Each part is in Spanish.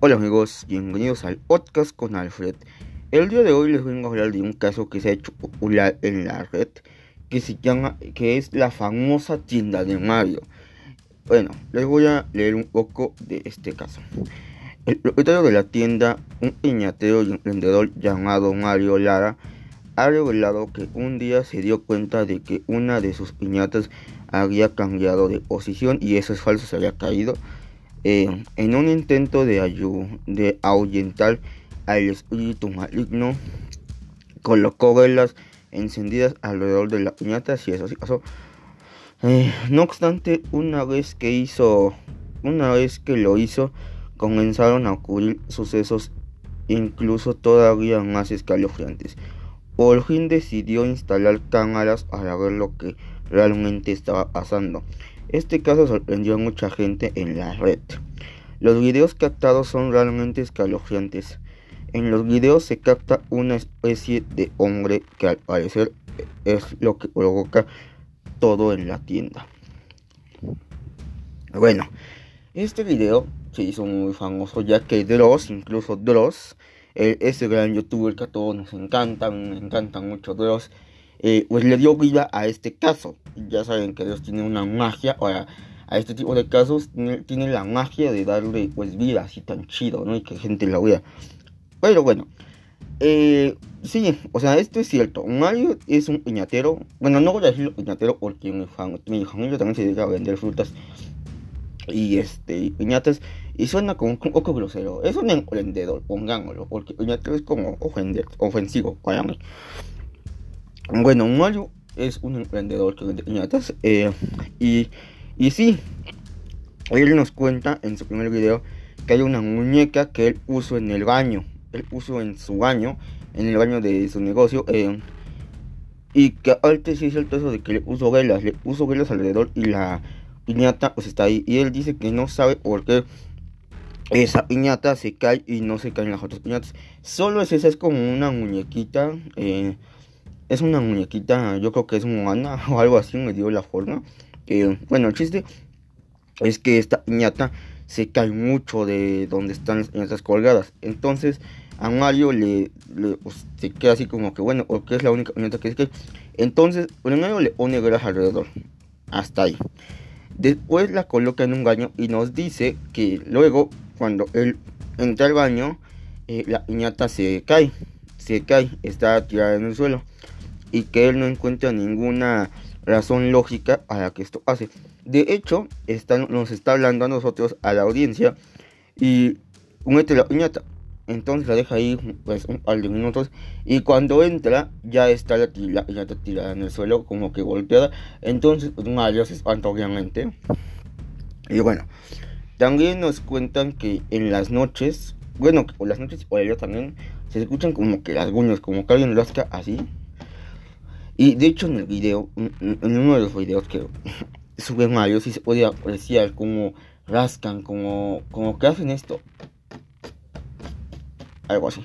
Hola amigos, bienvenidos al podcast con Alfred. El día de hoy les vengo a hablar de un caso que se ha hecho popular en la red, que se llama, que es la famosa tienda de Mario. Bueno, les voy a leer un poco de este caso. El propietario de la tienda, un piñatero y emprendedor llamado Mario Lara, ha revelado que un día se dio cuenta de que una de sus piñatas había cambiado de posición y eso es falso, se había caído. Eh, en un intento de, de ahuyentar al espíritu maligno, colocó velas encendidas alrededor de la piñata, si eso sí pasó. Eh, no obstante, una vez que hizo, una vez que lo hizo, comenzaron a ocurrir sucesos incluso todavía más escalofriantes. Por fin decidió instalar cámaras para ver lo que realmente estaba pasando. Este caso sorprendió a mucha gente en la red. Los videos captados son realmente escalofriantes. En los videos se capta una especie de hombre que al parecer es lo que provoca todo en la tienda. Bueno, este video se hizo muy famoso ya que Dross, incluso Dross, ese gran youtuber que a todos nos encanta, me encanta mucho Dross, eh, pues le dio vida a este caso. Ya saben que Dios tiene una magia, o a, este tipo de casos tiene, la magia de darle pues vida así tan chido, ¿no? Y que gente la vea. Pero bueno, eh, sí, o sea, esto es cierto. Mario es un piñatero. Bueno, no voy a decirlo piñatero porque mi, familia también se dedica a vender frutas y este piñatas. Y suena como un poco grosero. Es un emprendedor, pongámoslo, porque piñatero es como ofender, ofensivo para mí. Bueno, Mario es un emprendedor que vende piñatas. Eh, y, y sí, él nos cuenta en su primer video que hay una muñeca que él puso en el baño él puso en su baño, en el baño de su negocio, eh, y que antes sí es cierto eso de que le puso velas, le puso velas alrededor y la piñata pues está ahí. Y él dice que no sabe por qué esa piñata se cae y no se caen las otras piñatas. Solo es esa, es como una muñequita. Eh, es una muñequita, yo creo que es Moana o algo así, me dio la forma. Eh, bueno, el chiste es que esta piñata se cae mucho de donde están las piñatas colgadas. Entonces a Mario le, pues, se queda así como que bueno, porque es la única piñata que es que. Entonces primero le pone velas alrededor. Hasta ahí. Después la coloca en un baño y nos dice que luego cuando él entra al baño, eh, la piñata se cae. Se cae, está tirada en el suelo. Y que él no encuentra ninguna razón lógica para que esto pase. De hecho, nos está hablando a nosotros, a la audiencia, y mete la piñata. Entonces la deja ahí pues, un par de minutos. Y cuando entra, ya está la, piñata tirada en el suelo, como que golpeada. Entonces, Mario se espanta, obviamente. Y bueno, también nos cuentan que en las noches, bueno, por las noches y también, se escuchan como que las guñas, como que alguien hace así. Y de hecho, en el video, en uno de los videos que Super Mario si se puede apreciar como rascan, como, como que hacen esto. Algo así.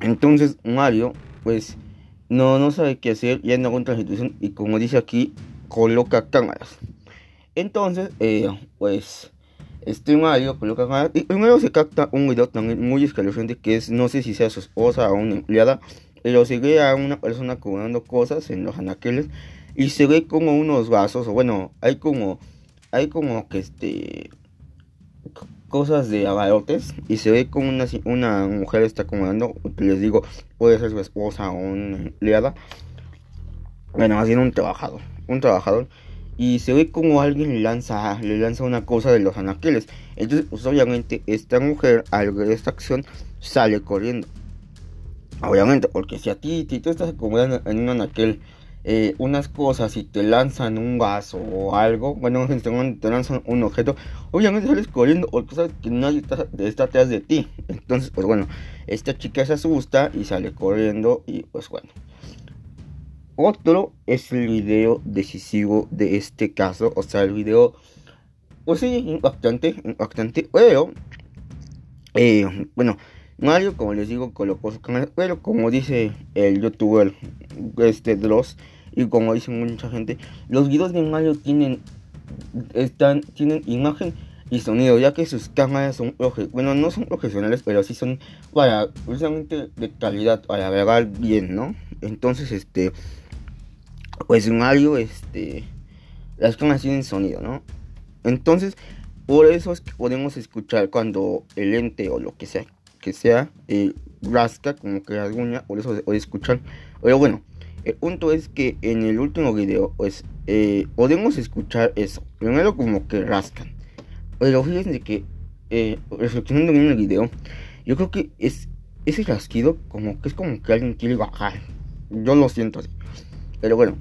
Entonces Mario, pues, no, no sabe qué hacer, ya no encuentra la situación y como dice aquí, coloca cámaras. Entonces, eh, pues, este Mario coloca cámaras y primero se capta un video también muy escalofriante que es, no sé si sea su esposa o una empleada, pero se ve a una persona cobrando cosas en los anaqueles y se ve como unos vasos, o bueno, hay como, hay como que este, cosas de abarotes, y se ve como una, una mujer está acomodando, les digo, puede ser su esposa o una empleada, bueno, más bien un trabajador, un trabajador, y se ve como alguien le lanza, le lanza una cosa de los anaqueles. Entonces, pues obviamente esta mujer al ver esta acción sale corriendo. Obviamente, porque si a ti, si tú estás acomodando en un anaquel eh, unas cosas y te lanzan un vaso o algo, bueno, te lanzan un objeto, obviamente sales corriendo porque sabes que nadie está, está atrás de ti. Entonces, pues bueno, esta chica se asusta y sale corriendo y pues bueno. Otro es el video decisivo de este caso, o sea, el video, pues sí, impactante, impactante, pero, eh, bueno, Mario, como les digo, colocó su canal, pero como dice el youtuber este Dross, y como dice mucha gente, los videos de Mario tienen, están, tienen imagen y sonido, ya que sus cámaras son, bueno, no son profesionales, pero sí son para, precisamente de calidad, para grabar bien, ¿no? Entonces, este, pues audio, este, las cámaras tienen sonido, ¿no? Entonces, por eso es que podemos escuchar cuando el ente o lo que sea, sea, eh, rasca, como que rasguña, por eso se escuchar. Pero bueno, el punto es que en el último video, pues, eh, podemos escuchar eso. Primero como que rascan. Pero fíjense que, eh, reflexionando en el video, yo creo que es ese rasquido como que es como que alguien quiere bajar. Yo lo siento así. Pero bueno,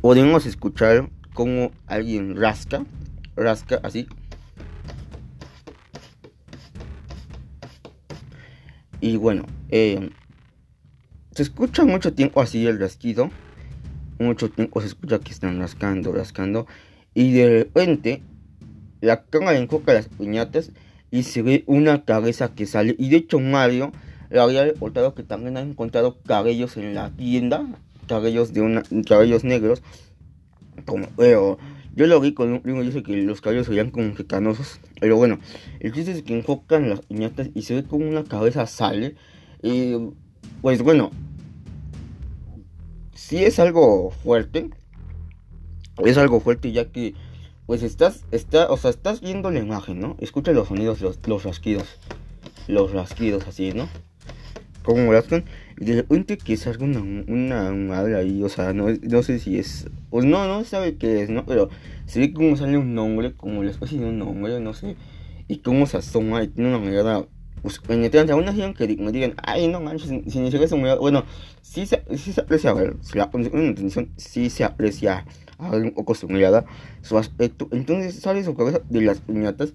podemos escuchar como alguien rasca, rasca así. Y bueno, eh, se escucha mucho tiempo así el rasquido. Mucho tiempo se escucha que están rascando, rascando. Y de repente la cámara enfoca las piñatas y se ve una cabeza que sale. Y de hecho Mario le había reportado que también ha encontrado cabellos en la tienda. Cabellos de una, cabellos negros. Como, pero yo lo vi con un primo y dice que los cabellos se veían como que canosos. Pero bueno, el chiste es que enfocan las piñatas y se ve como una cabeza sale. Y pues bueno, si es algo fuerte. Es algo fuerte ya que pues estás, está, o sea, estás viendo la imagen, ¿no? Escucha los sonidos, los, los rasquidos. Los rasquidos así, ¿no? Como rascan. Y de que salga una, una madre ahí, o sea, no, no sé si es. Pues no, no sabe qué es, ¿no? Pero se ve como sale un nombre, como la especie de un nombre, no sé. Y cómo se asoma y tiene una mirada pues, penetrante. Aún así, aunque me digan, ay, no manches, si ni siquiera se Bueno, sí se, sí se aprecia, a ver, si la pones una atención, sí se aprecia a ver un poco su mirada, su aspecto. Entonces sale su cabeza de las piñatas.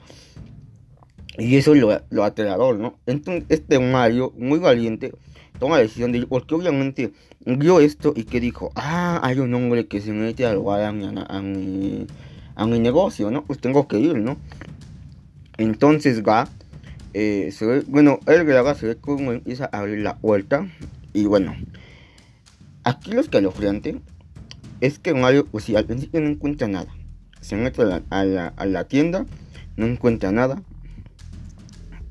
Y eso es lo, lo aterrador, ¿no? Entonces, este Mario, muy valiente, toma la decisión de ir, porque obviamente vio esto y que dijo, ah, hay un hombre que se mete a robar a mi, a mi, a mi negocio, ¿no? Pues tengo que ir, ¿no? Entonces va eh, bueno, el graba se ve como empieza a abrir la puerta. Y bueno, aquí lo escalofriante es que Mario, pues si al principio no encuentra nada, se mete a la, tienda, no encuentra nada.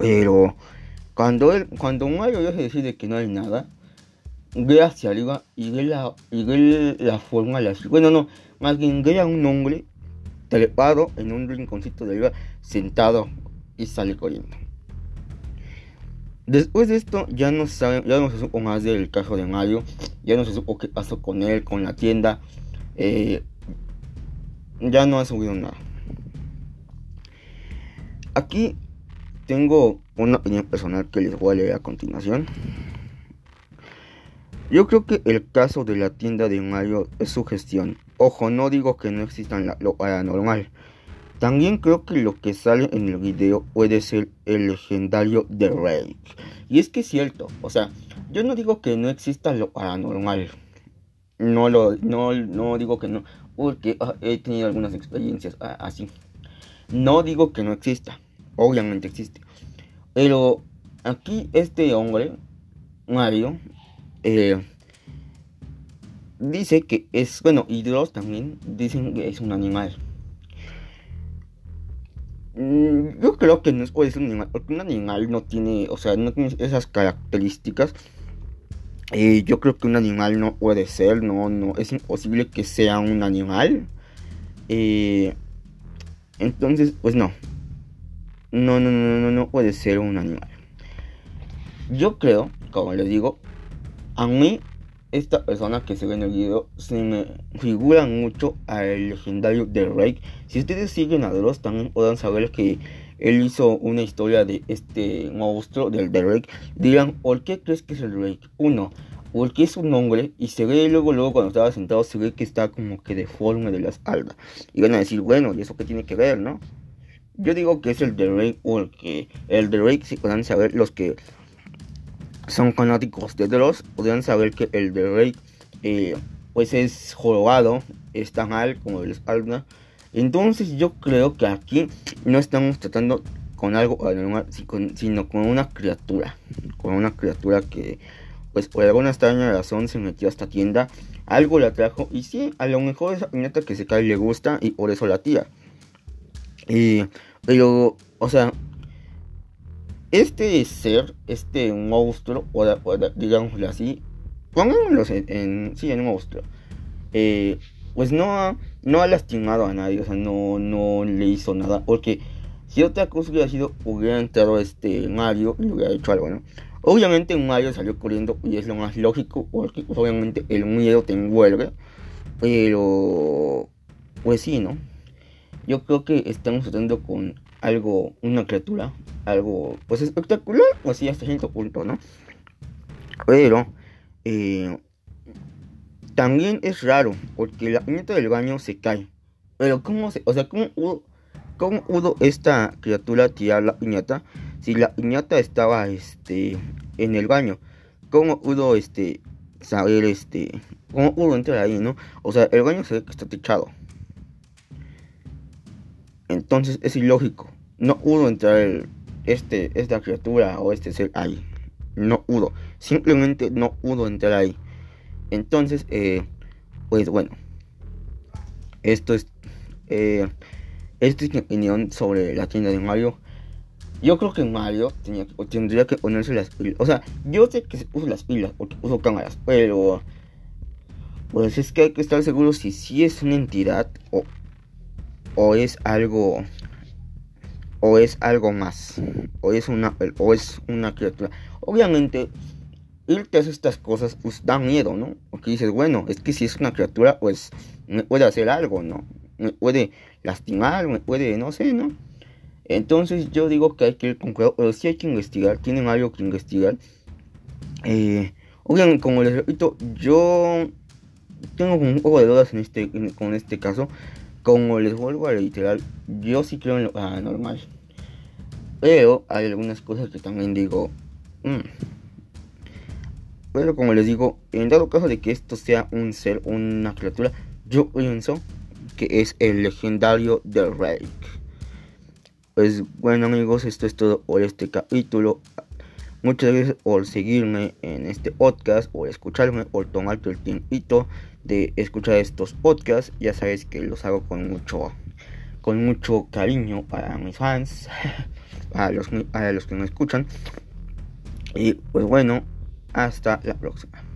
Pero cuando él, cuando Mario ya se decide que no hay nada, ve hacia arriba y ve la, y ve la forma, la, bueno, no, más bien ve a un hombre trepado en un rinconcito de arriba, sentado y sale corriendo. Después de esto ya no, sabe, ya no se supo más del caso de Mario, ya no se supo qué pasó con él, con la tienda, eh, ya no ha subido nada. Aquí tengo una opinión personal que les voy a leer a continuación. Yo creo que el caso de la tienda de Mario es su gestión. Ojo, no digo que no existan lo paranormal. También creo que lo que sale en el video puede ser el legendario de Rake. Y es que es cierto, o sea, yo no digo que no exista lo paranormal. No lo no, no digo que no, porque ah, he tenido algunas experiencias ah, así. No digo que no exista, obviamente existe. Pero aquí este hombre, Mario, eh, dice que es, bueno, y los también dicen que es un animal. Mm, yo creo que no es un animal, porque un animal no tiene, o sea, no tiene esas características. Eh, yo creo que un animal no puede ser, no, no, es imposible que sea un animal. Eh, entonces, pues no. No, no, no, no, no puede ser un animal. Yo creo, como les digo, a mí esta persona que se ve en el video se me figura mucho al legendario de Rake. Si ustedes siguen a Dross también podrán saber que él hizo una historia de este monstruo del Drake. Dirán, ¿por qué crees que es el Drake? Uno, porque es un hombre y se ve luego, luego cuando estaba sentado se ve que está como que deforme de la espalda. Y van a decir, bueno, ¿y eso qué tiene que ver, no? Yo digo que es el Drake porque el Drake se puedan saber los que son fanáticos de Dross podrían saber que el de Rey eh, pues es jorobado, está mal como les habla. Entonces yo creo que aquí no estamos tratando con algo anormal, sino con una criatura. Con una criatura que pues por alguna extraña razón se metió a esta tienda. Algo la trajo y sí, a lo mejor esa piñata que se cae le gusta y por eso la tía. Y, pero, o sea, este ser, este monstruo, digámoslo así, pongámoslo en, sí, en un monstruo, eh, pues no ha, no ha lastimado a nadie, o sea, no, no le hizo nada, porque si otra cosa hubiera sido, hubiera entrado este Mario y hubiera hecho algo, ¿no? Obviamente Mario salió corriendo y es lo más lógico, porque obviamente el miedo te envuelve, pero, pues sí, ¿no? Yo creo que estamos tratando con algo, una criatura, algo pues espectacular, pues sí, hasta cierto punto, ¿no? Pero eh, también es raro, porque la piñata del baño se cae. Pero cómo se, o sea, cómo pudo, cómo pudo esta criatura tirar la piñata si la piñata estaba este en el baño? ¿Cómo pudo este saber este cómo pudo entrar ahí, no? O sea, el baño se ve que está techado. Entonces es ilógico. No pudo entrar este, esta criatura o este ser ahí. No pudo. Simplemente no pudo entrar ahí. Entonces, eh, pues bueno. Esto es. Eh, esta es mi opinión sobre la tienda de Mario. Yo creo que Mario tendría que ponerse las pilas. O sea, yo sé que se puso las pilas porque puso cámaras, pero. Pues es que hay que estar seguro si sí es una entidad o, o es algo o es algo más o es una o es una criatura. Obviamente irte a estas cosas pues da miedo no porque dices bueno es que si es una criatura pues me puede hacer algo no me puede lastimar me puede no sé no entonces yo digo que hay que ir con cuidado pero sí hay que investigar tienen algo que investigar. Eh, obviamente como les repito yo tengo un poco de dudas en este con este caso como les vuelvo a reiterar, yo sí creo en lo paranormal. Pero hay algunas cosas que también digo. Mm". Pero como les digo, en dado caso de que esto sea un ser, una criatura, yo pienso que es el legendario de Rake. Pues bueno amigos, esto es todo por este capítulo. Muchas gracias por seguirme en este podcast, por escucharme, por tomarte el tiempito de escuchar estos podcasts. Ya sabes que los hago con mucho, con mucho cariño para mis fans, a los, a los que me escuchan. Y pues bueno, hasta la próxima.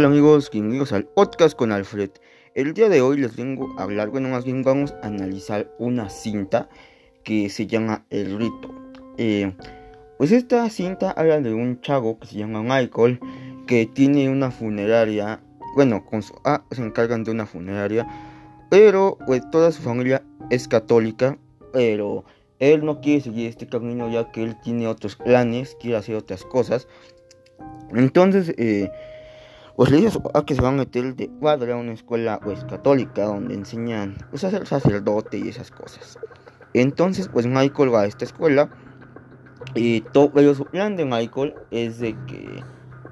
Hola amigos, bienvenidos al podcast con Alfred. El día de hoy les vengo a hablar, bueno, más bien vamos a analizar una cinta que se llama El Rito. Eh, pues esta cinta habla de un chavo que se llama Michael, que tiene una funeraria, bueno, con su A se encargan de una funeraria, pero pues toda su familia es católica, pero él no quiere seguir este camino ya que él tiene otros planes, quiere hacer otras cosas. Entonces, eh, pues dice a que se va a meter de padre a una escuela pues católica donde enseñan pues a ser sacerdote y esas cosas. Entonces pues Michael va a esta escuela y todo pero su plan de Michael es de que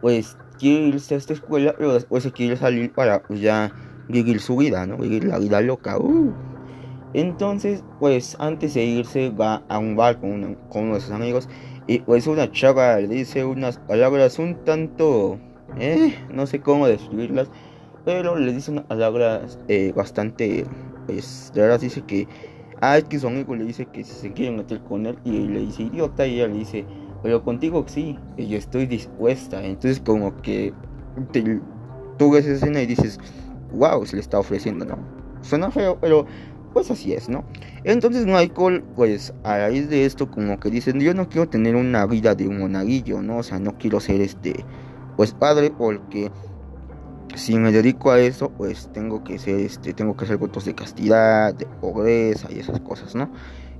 pues quiere irse a esta escuela pero después se quiere salir para pues ya vivir su vida, ¿no? Vivir la vida loca. Uh. Entonces pues antes de irse va a un bar con, con uno de sus amigos y pues una chava le dice unas palabras un tanto eh, no sé cómo describirlas, pero le dice una palabra eh, bastante, pues, de verdad dice que, ah, es que su amigo le dice que se quiere meter con él y le dice idiota y ella le dice, pero contigo sí, yo estoy dispuesta, entonces como que tú ves esa escena y dices, wow, se le está ofreciendo, ¿no? Suena feo, pero pues así es, ¿no? Entonces Michael, pues a raíz de esto, como que dicen, yo no quiero tener una vida de un monaguillo, ¿no? O sea, no quiero ser este pues padre porque si me dedico a eso pues tengo que ser este tengo que hacer votos de castidad de pobreza y esas cosas no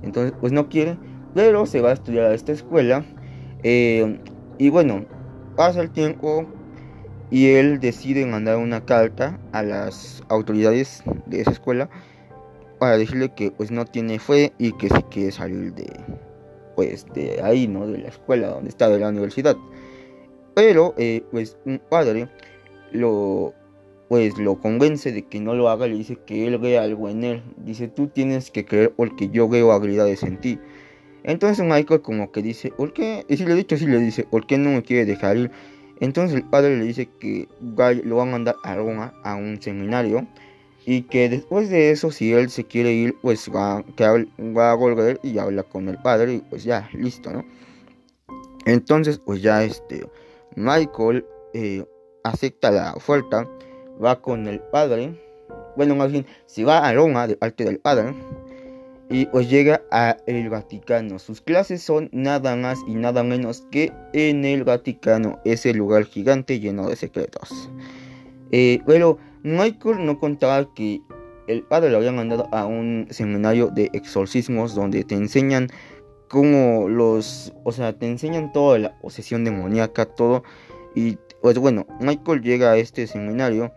entonces pues no quiere pero se va a estudiar a esta escuela eh, y bueno pasa el tiempo y él decide mandar una carta a las autoridades de esa escuela para decirle que pues no tiene fe y que se quiere salir de pues de ahí no de la escuela donde está de la universidad pero, eh, pues, un padre lo, pues, lo convence de que no lo haga, le dice que él ve algo en él. Dice, tú tienes que creer porque yo veo habilidades en ti. Entonces Michael como que dice, ¿por qué? Y si le dicho, sí le dice, ¿por qué no me quiere dejar ir? Entonces el padre le dice que lo va a mandar a a un seminario y que después de eso, si él se quiere ir, pues va, que va a volver y habla con el padre y pues ya, listo, ¿no? Entonces, pues ya este, Michael eh, acepta la oferta, va con el padre, bueno, más bien, si va a Roma de parte del padre, y pues llega a el Vaticano. Sus clases son nada más y nada menos que en el Vaticano, ese lugar gigante lleno de secretos. Eh, pero Michael no contaba que el padre lo había mandado a un seminario de exorcismos donde te enseñan cómo los, o sea, te enseñan toda la posesión demoníaca, todo. Y pues bueno, Michael llega a este seminario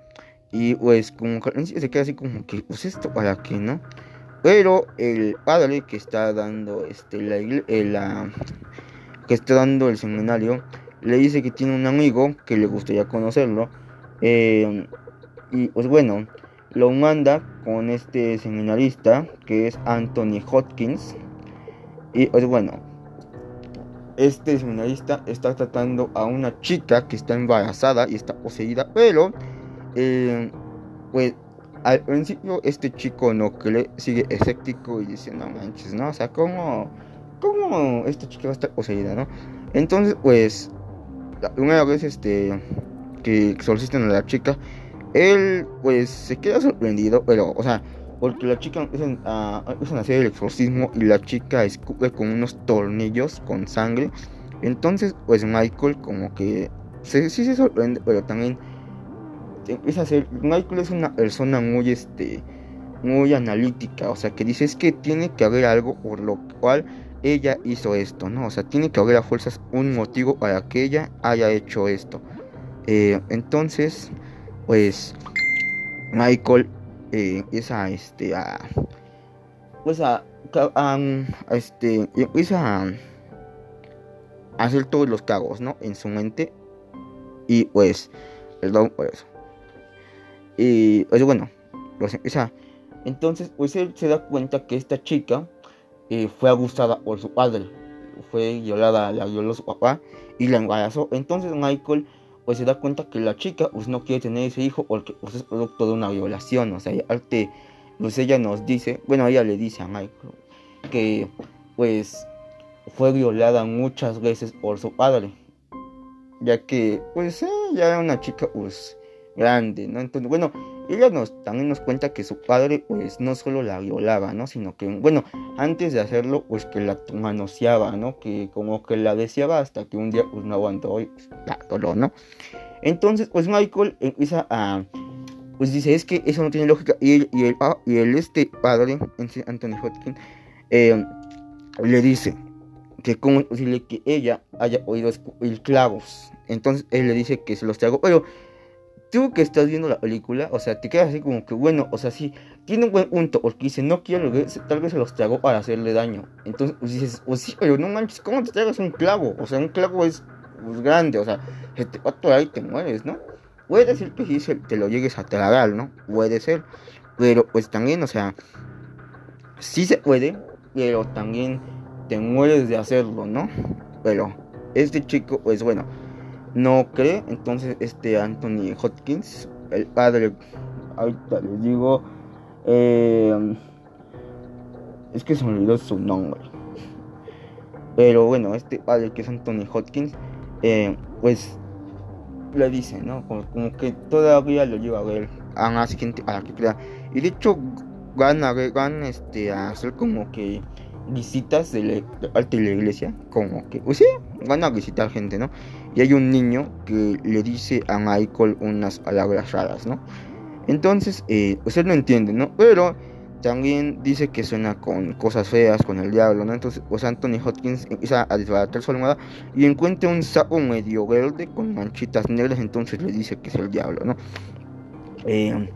y pues como se queda así como que, pues esto para qué, ¿no? Pero el padre que está dando este la, eh, que está dando el seminario le dice que tiene un amigo que le gustaría conocerlo. Eh, y pues bueno, lo manda con este seminarista que es Anthony Hopkins. Y pues bueno, este seminarista está tratando a una chica que está embarazada y está poseída, pero eh, pues al principio este chico no cree, sigue escéptico y dice, no manches, ¿no? O sea, ¿cómo, cómo esta chica va a estar poseída, ¿no? Entonces, pues, la primera vez este, que exorcistan a la chica, él, pues, se queda sorprendido, pero, o sea, porque la chica empieza a, a hacer el exorcismo y la chica escupe con unos tornillos con sangre. Entonces, pues, Michael como que sí se sorprende, pero también empieza a ser, Michael es una persona muy, este, muy analítica, o sea, que dice es que tiene que haber algo por lo cual ella hizo esto, ¿no? O sea, tiene que haber a fuerzas un motivo para que ella haya hecho esto. Eh, entonces, pues, Michael eh, empieza este, a, pues a, a, este, empieza a hacer todos los cagos, ¿no? En su mente. Y pues, perdón por eso. Y pues bueno, entonces pues él se da cuenta que esta chica eh, fue abusada por su padre, fue violada, la violó su papá y la embarazó. Entonces Michael pues se da cuenta que la chica pues no quiere tener ese hijo porque pues, es producto de una violación. O sea, arte, pues ella nos dice, bueno, ella le dice a Michael que pues fue violada muchas veces por su padre. Ya que pues ella era una chica pues grande, ¿no? Entonces, bueno, ella nos, también nos cuenta que su padre, pues, no solo la violaba, ¿no? Sino que, bueno, antes de hacerlo, pues, que la manoseaba, ¿no? Que como que la deseaba hasta que un día, pues, no aguantó y, pues, la ¿no? Entonces, pues, Michael empieza a, pues, dice, es que eso no tiene lógica. Y el, y el, ah, este padre, Anthony Hopkins, eh, le dice que cómo es posible que ella haya oído el clavos. Entonces, él le dice que se los trago, pero tú que estás viendo la película, o sea, te quedas así como que, bueno, o sea, sí, tiene un buen punto, porque dice, no quiero, tal vez se los trago para hacerle daño. Entonces, pues dices, pues sí, pero no manches, ¿cómo te tragas un clavo? O sea, un clavo es pues, grande, o sea, se te va a y te mueres, ¿no? Puede ser que sí te lo llegues a tragar, ¿no? Puede ser, pero pues también, o sea, sí se puede, pero también te mueres de hacerlo, ¿no? Pero este chico, pues bueno, no cree. Entonces, este Anthony Hopkins, el padre, ahorita les digo, eh, es que se me olvidó su nombre. Pero bueno, este padre que es Anthony Hopkins, eh, pues le dice, ¿no? Como, que todavía lo lleva a ver a más gente a la que crea. Y de hecho, van a, van este, a hacer como que visitas de, la, de la iglesia, como que, pues sí, van a visitar gente, ¿no? Y hay un niño que le dice a Michael unas palabras raras, ¿no? Entonces, eh, él no entiende, ¿no? Pero también dice que suena con cosas feas, con el diablo, ¿no? Entonces, pues Anthony Hopkins empieza a desbaratar su almohada y encuentra un sapo medio verde con manchitas negras, entonces le dice que es el diablo, ¿no? Eh,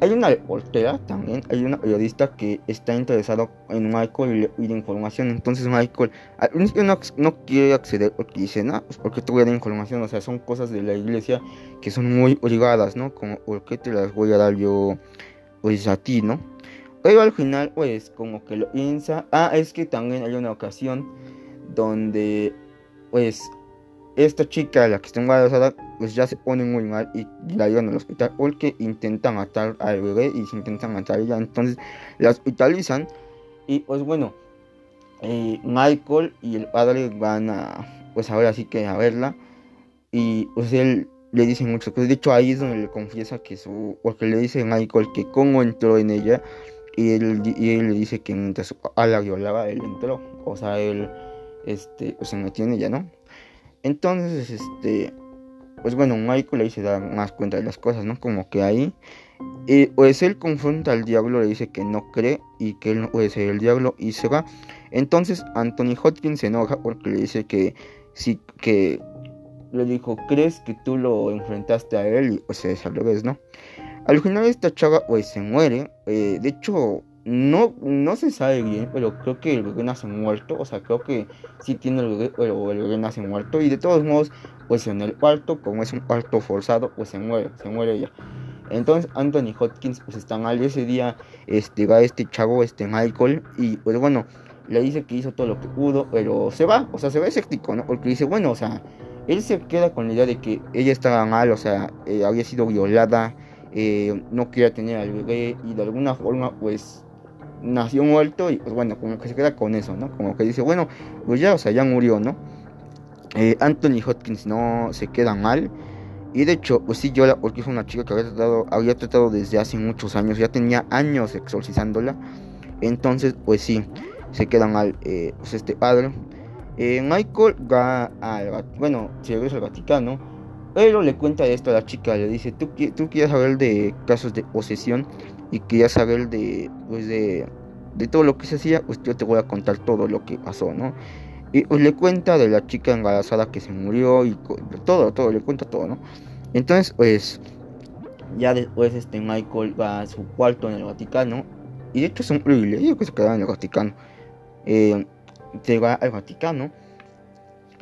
hay una reportera también, hay una periodista que está interesado en Michael y, la información. Entonces Michael al principio no, quiere acceder porque dice, no, pues porque información. O sea, son cosas de la iglesia que son muy privadas, ¿no? Como, ¿por qué te las voy a dar yo pues a ti, ¿no? Pero al final, pues, como que lo piensa. Ah, es que también hay una ocasión donde, pues, esta chica, la que está embarazada, pues ya se pone muy mal y la llevan al hospital porque intentan matar al bebé y se intentan matar a ella. Entonces la hospitalizan y pues bueno, eh, Michael y el padre van a, pues ahora sí que a verla y pues él le dice muchas cosas. De hecho ahí es donde le confiesa que su, porque le dice a Michael que cómo entró en ella y él, y él le dice que mientras papá la violaba, él entró. O sea, él este, pues, se metió en ella, ¿no? Entonces, este, pues bueno, Michael ahí se da más cuenta de las cosas, ¿no? Como que ahí, pues él confronta al diablo, le dice que no cree y que él no puede ser el diablo y se va. Entonces Anthony Hopkins se enoja porque le dice que sí, que le dijo, ¿crees que tú lo enfrentaste a él? Y, o sea, es al revés, ¿no? Al final esta chava pues se muere, eh, de hecho no, no se sabe bien, pero creo que el bebé nace muerto. O sea, creo que sí tiene el bebé, pero el bebé nace muerto. Y de todos modos, pues en el parto, como es un parto forzado, pues se muere, se muere ella. Entonces Anthony Hopkins pues está mal ese día, este va este chavo, este Michael, y pues bueno, le dice que hizo todo lo que pudo, pero se va, o sea, se ve escéptico, ¿no? Porque dice, bueno, o sea, él se queda con la idea de que ella estaba mal, o sea, eh, había sido violada, eh, no quería tener al bebé, y de alguna forma, pues nació muerto y pues bueno, como que se queda con eso, ¿no? Como que dice, bueno, pues ya, o sea, ya murió, ¿no? Eh, Anthony Hopkins no se queda mal. Y de hecho, pues sí, yo porque es una chica que había tratado, había tratado desde hace muchos años, ya tenía años exorcizándola. Entonces, pues sí, se queda mal eh, pues este padre. Eh, Michael va al, bueno, se regresa al Vaticano, pero le cuenta esto a la chica, le dice, ¿tú, tú quieres saber de casos de posesión? Y quería saber de, pues de, de todo lo que se hacía, pues yo te voy a contar todo lo que pasó, ¿no? Y pues le cuenta de la chica embarazada que se murió y todo, todo, le cuenta todo, ¿no? Entonces, pues, ya después este Michael va a su cuarto en el Vaticano, y de hecho es un privilegio que se queda en el Vaticano. Eh, se va al Vaticano,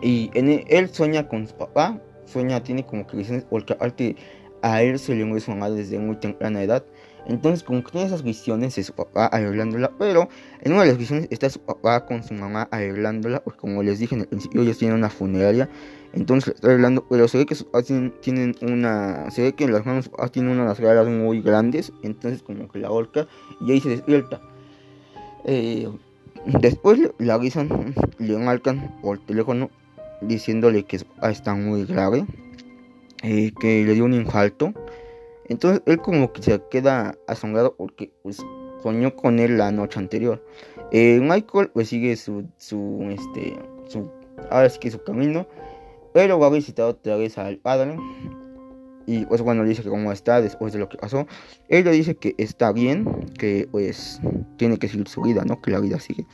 y en él, sueña con su papá, sueña, tiene como que visiones, porque aparte a él se le mamá desde muy temprana edad, entonces, como que tiene esas visiones de su papá arreglándola, pero en una de las visiones está su papá con su mamá arreglándola, porque como les dije en el principio, ellos tienen una funeraria, entonces está arreglando, pero se ve que sus papás tienen, una, se ve que las manos tienen una de las galas muy grandes, entonces como que la horca y ahí se despierta. Eh, después le avisan, le marcan por teléfono diciéndole que está muy grave, eh, que le dio un infarto entonces él como que se queda asombrado porque pues, soñó con él la noche anterior. Eh, Michael pues sigue su, su, este, su, ahora sí que su camino, pero va a visitar otra vez al padre. Y pues bueno, le dice que cómo está después de lo que pasó. Él le dice que está bien, que pues tiene que seguir su vida, ¿no? Que la vida sigue.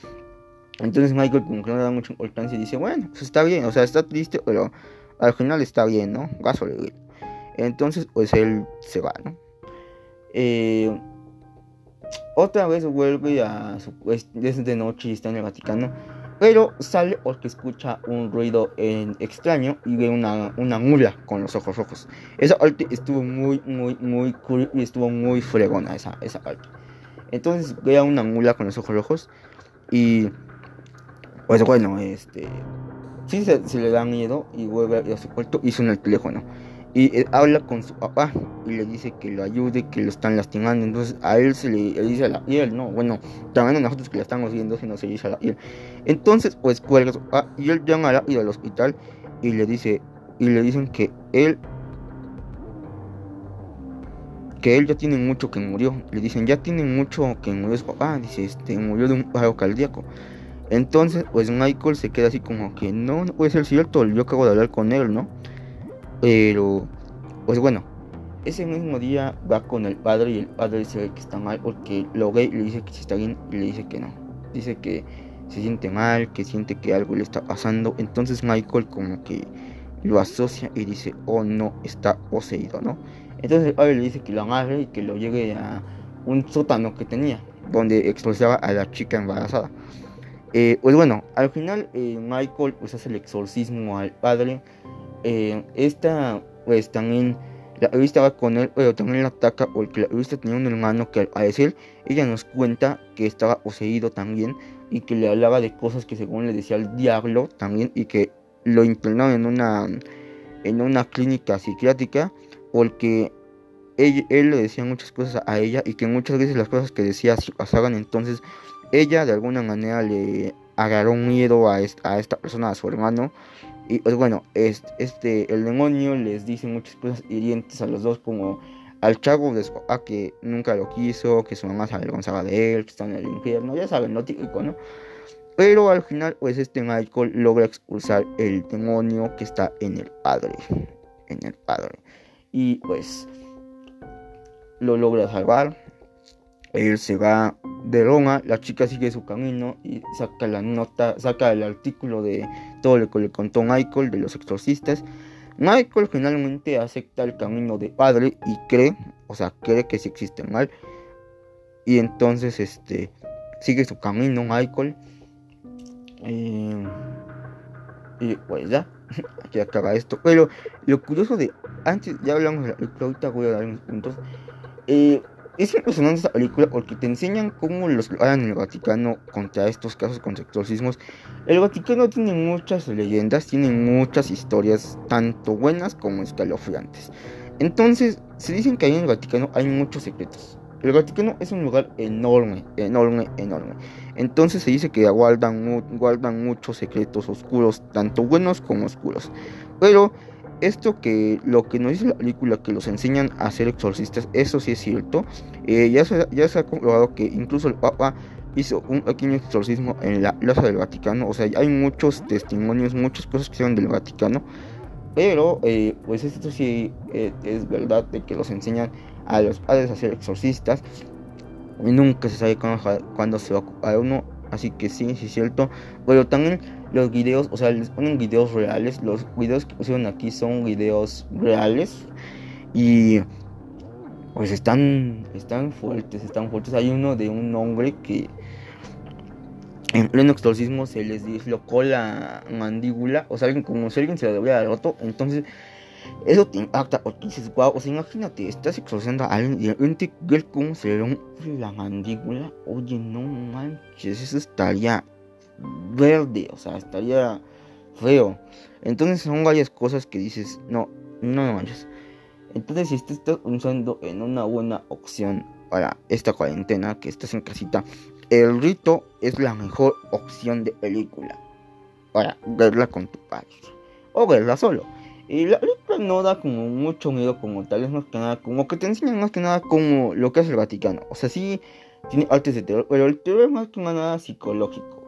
Entonces Michael como que no le da mucha importancia y dice, bueno, pues está bien, o sea, está triste, pero al final está bien, ¿no? Gaso entonces, pues él se va, ¿no? Eh, otra vez vuelve a su pues, de noche y está en el Vaticano. Pero sale porque escucha un ruido extraño y ve una, una mula con los ojos rojos. Esa parte estuvo muy, muy, muy cool y estuvo muy fregona esa, esa parte. Entonces ve a una mula con los ojos rojos y pues bueno, este sí se, le da miedo y vuelve a su cuarto y suena el teléfono y eh, habla con su papá y le dice que lo ayude, que lo están lastimando. Entonces a él se le, dice a la piel, no, bueno, también a nosotros que la estamos viendo, se dice a la piel. Entonces, pues cuelga y él llama a la al hospital y le dice, y le dicen que él, que él ya tiene mucho que murió. Le dicen, ya tiene mucho que murió su papá, dice, este, murió de un paro cardíaco. Entonces, pues Michael se queda así como que no, no puede ser cierto, yo acabo de hablar con él, ¿no? Pero, pues bueno, ese mismo día va con el padre y el padre dice que está mal porque lo ve y le dice que si está bien y le dice que no. Dice que se siente mal, que siente que algo le está pasando. Entonces Michael como que lo asocia y dice, oh no, está poseído, ¿no? Entonces el padre le dice que lo agarre y que lo lleve a un sótano que tenía, donde expulsaba a la chica embarazada. Eh, pues bueno, al final eh, Michael pues hace el exorcismo al padre eh, esta, pues también la revista va con él, pero también la ataca porque la revista tenía un hermano que al parecer ella nos cuenta que estaba poseído también y que le hablaba de cosas que según le decía el diablo también y que lo internaron en una en una clínica psiquiátrica porque él, él, le decía muchas cosas a ella y que muchas veces las cosas que decía pasaban. Entonces ella de alguna manera le agarró miedo a esta persona, a su hermano y pues bueno, este, el demonio les dice muchas cosas hirientes a los dos, como al chavo de papá que nunca lo quiso, que su mamá se avergonzaba de él, que está en el infierno, ya saben, lo típico, ¿no? Pero al final, pues este Michael logra expulsar el demonio que está en el padre. En el padre. Y pues lo logra salvar. Él se va de Roma, la chica sigue su camino y saca la nota, saca el artículo de todo lo que le contó Michael de los exorcistas. Michael finalmente acepta el camino de padre y cree, o sea, cree que sí existe mal. Y entonces este sigue su camino Michael. Eh, y pues ya, aquí acaba esto. Pero lo curioso de antes, ya hablamos de la ahorita voy a dar unos puntos. Eh, es impresionante esta película porque te enseñan cómo los hagan en el Vaticano contra estos casos contra exorcismos. El Vaticano tiene muchas leyendas, tiene muchas historias, tanto buenas como escalofriantes. Entonces, se dicen que ahí en el Vaticano hay muchos secretos. El Vaticano es un lugar enorme, enorme, enorme. Entonces se dice que guardan, guardan muchos secretos oscuros, tanto buenos como oscuros. Pero esto que lo que nos dice la película que los enseñan a ser exorcistas, eso sí es cierto. Eh, ya, se, ya se ha comprobado que incluso el Papa hizo un pequeño exorcismo en la plaza del Vaticano. O sea, hay muchos testimonios, muchas cosas que se del Vaticano. Pero, eh, pues esto sí eh, es verdad de que los enseñan a los padres a ser exorcistas. Y nunca se sabe cuándo, se va a ocupar uno. Así que sí, sí es cierto. Pero también los videos, o sea, les ponen videos reales. Los videos que pusieron aquí son videos reales. Y pues están, están fuertes, están fuertes. Hay uno de un hombre que en pleno exorcismo se les dislocó la mandíbula. O sea, alguien, como si alguien se la hubiera roto. Entonces, eso te impacta. Porque dices, wow, o sea, imagínate, estás exorcizando a alguien y de repente ver cómo se le la mandíbula. Oye, no manches, eso estaría verde, o sea, estaría feo. Entonces son varias cosas que dices, no, no manches. Entonces si te estás pensando en una buena opción para esta cuarentena, que estás en casita, el rito es la mejor opción de película para verla con tu padre o verla solo. Y la película no da como mucho miedo como tal, es más que nada, como que te enseñan más que nada como lo que hace el Vaticano. O sea, sí tiene artes de terror, pero el terror es más que nada psicológico.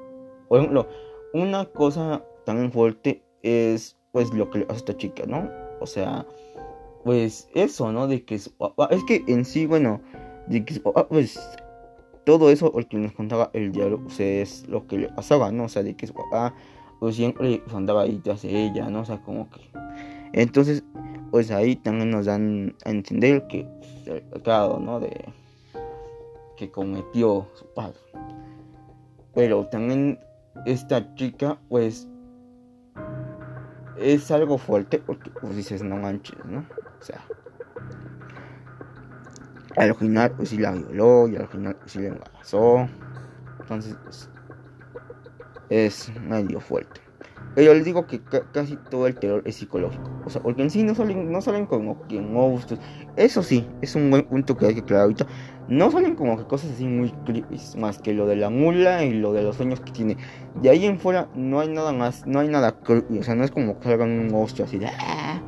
Por ejemplo, una cosa tan fuerte es pues lo que le hace a esta chica, ¿no? O sea, pues eso, ¿no? De que su papá, es que en sí, bueno, de que su papá, pues todo eso, el que nos contaba el diario, pues es lo que le pasaba, ¿no? O sea, de que su papá, pues siempre andaba ahí tras ella, ¿no? O sea, como que... Entonces, pues ahí también nos dan a entender que pues, el pecado, ¿no? De que cometió su padre. Pero también esta chica, pues, es algo fuerte porque, pues, dices, no manches, ¿no? O sea, al final, pues, sí la violó y al final, pues, sí la embarazó. Entonces, pues, es medio fuerte. Pero les digo que casi todo el terror es psicológico. O sea, porque en sí no salen, no salen como que monstruos. Eso sí, es un buen punto que hay que aclarar ahorita. No salen como que cosas así muy creepy, más que lo de la mula y lo de los sueños que tiene. De ahí en fuera no hay nada más, no hay nada. O sea, no es como que salgan un monstruo así de... ¡Ah!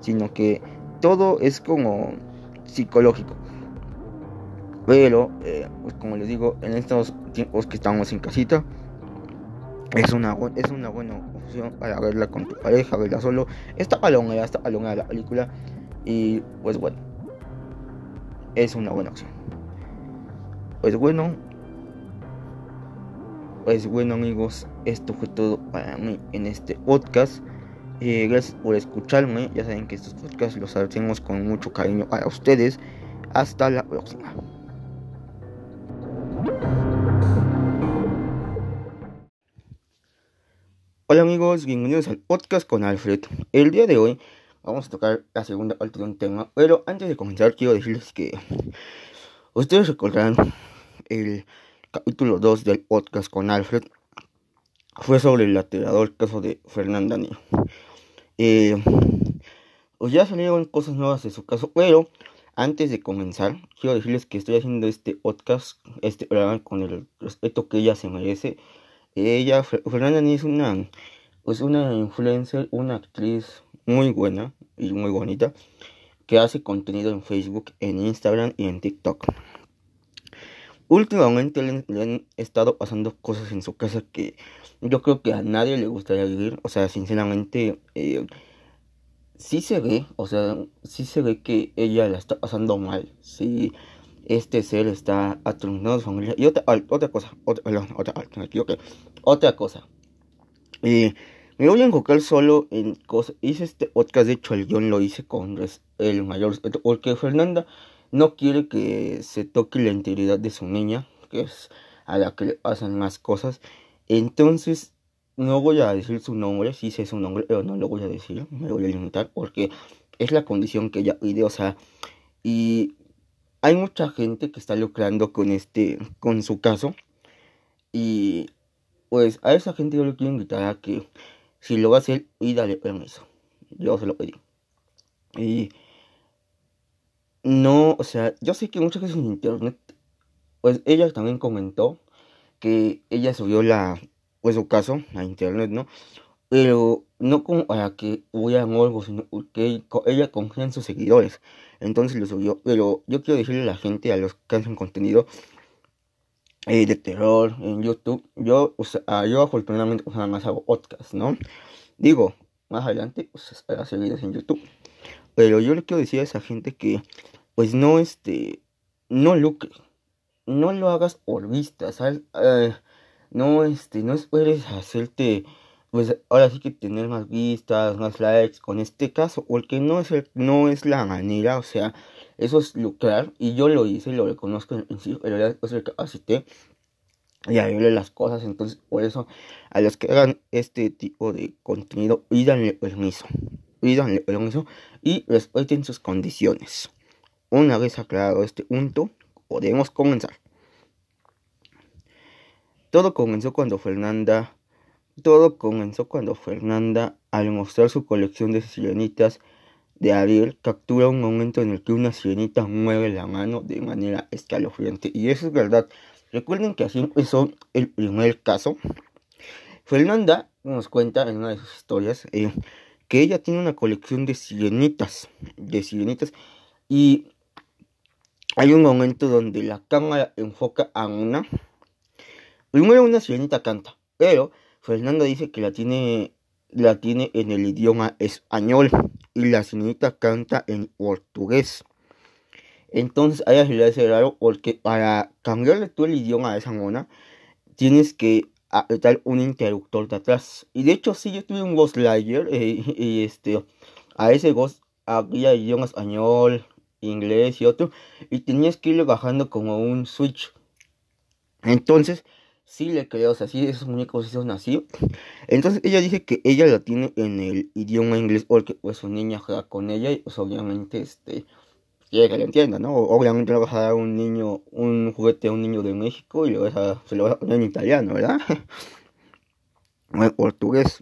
Sino que todo es como psicológico. Pero, eh, pues como les digo, en estos tiempos que estamos en casita, es una, es una buena para verla con tu pareja, verla solo. Está palonga, está palonga la película. Y pues bueno, es una buena opción. Pues bueno, pues bueno amigos, esto fue todo para mí en este podcast. Eh, gracias por escucharme. Ya saben que estos podcasts los hacemos con mucho cariño para ustedes. Hasta la próxima. Hola amigos, bienvenidos al podcast con Alfred. El día de hoy vamos a tocar la segunda parte de un tema. Pero antes de comenzar, quiero decirles que ustedes recordarán el capítulo 2 del podcast con Alfred. Fue sobre el laterador caso de Fernanda Ni. Eh, pues ya salieron cosas nuevas de su caso, pero antes de comenzar, quiero decirles que estoy haciendo este podcast, este programa con el respeto que ella se merece. Ella, Fernanda Ni es una, pues una influencer, una actriz muy buena y muy bonita que hace contenido en Facebook, en Instagram y en TikTok. Últimamente le, han estado pasando cosas en su casa que yo creo que a nadie le gustaría vivir. O sea, sinceramente, eh, sí se ve, o sea, sí se ve que ella la está pasando mal. Sí, este ser está atronando a su familia. Y otra, otra cosa, otra, otra, otra cosa. Eh, me voy a enfocar solo en cosas. Hice este podcast, de hecho, el guion lo hice con el mayor. Porque Fernanda no quiere que se toque la integridad de su niña, que es a la que le pasan más cosas. Entonces, no voy a decir su nombre, sí sé su nombre, pero no lo voy a decir, me voy a limitar porque es la condición que ella pide, o sea, y hay mucha gente que está lucrando con este, con su caso. Y pues a esa gente yo le quiero invitar a que si lo va a hacer, y dale permiso. Yo se lo pedí. Y no, o sea, yo sé que muchas veces en internet, pues ella también comentó que ella subió la, pues su caso a internet, ¿no? Pero no como para que hubiera algo, sino que ella confía en sus seguidores. Entonces lo subió. Pero yo quiero decirle a la gente, a los que hacen contenido eh, de terror en YouTube, yo, o sea, yo afortunadamente nada más hago podcast, ¿no? Digo, más adelante, pues hacer videos en YouTube. Pero yo le quiero decir a esa gente que, pues no, este, no lucre. No lo hagas por vista, ¿sabes? Eh, no, este, no esperes hacerte, pues ahora sí que tener más vistas, más likes con este caso, porque no es, el, no es la manera, o sea, eso es lucrar, y yo lo hice, lo reconozco en principio, pero es el capacité y arregle las cosas, entonces por eso a los que hagan este tipo de contenido, pídanle permiso, pídanle permiso y respeten sus condiciones. Una vez aclarado este punto, podemos comenzar. Todo comenzó cuando Fernanda, todo comenzó cuando Fernanda, al mostrar su colección de sirenitas de Ariel, captura un momento en el que una sirenita mueve la mano de manera escalofriante. Y eso es verdad. Recuerden que así empezó el primer caso. Fernanda nos cuenta en una de sus historias eh, que ella tiene una colección de sirenitas, de sirenitas, y hay un momento donde la cámara enfoca a una Primero una sirenita canta, pero Fernanda dice que la tiene, la tiene en el idioma español y la sirenita canta en portugués. Entonces a ella se le hace raro porque para cambiarle tú el idioma a esa mona tienes que apretar un interruptor de atrás. Y de hecho sí, yo tuve un Ghost Layer eh, y este, a ese Ghost había idioma español, inglés y otro. Y tenías que irle bajando como un switch. Entonces sí le creo, o sea, sí esos muñecos son así. Entonces ella dice que ella la tiene en el idioma inglés porque pues su niña juega con ella y pues obviamente este quiere que le entienda, ¿no? Obviamente le vas a dar un niño, un juguete a un niño de México y le vas a, se lo vas a poner en italiano, ¿verdad? o en portugués.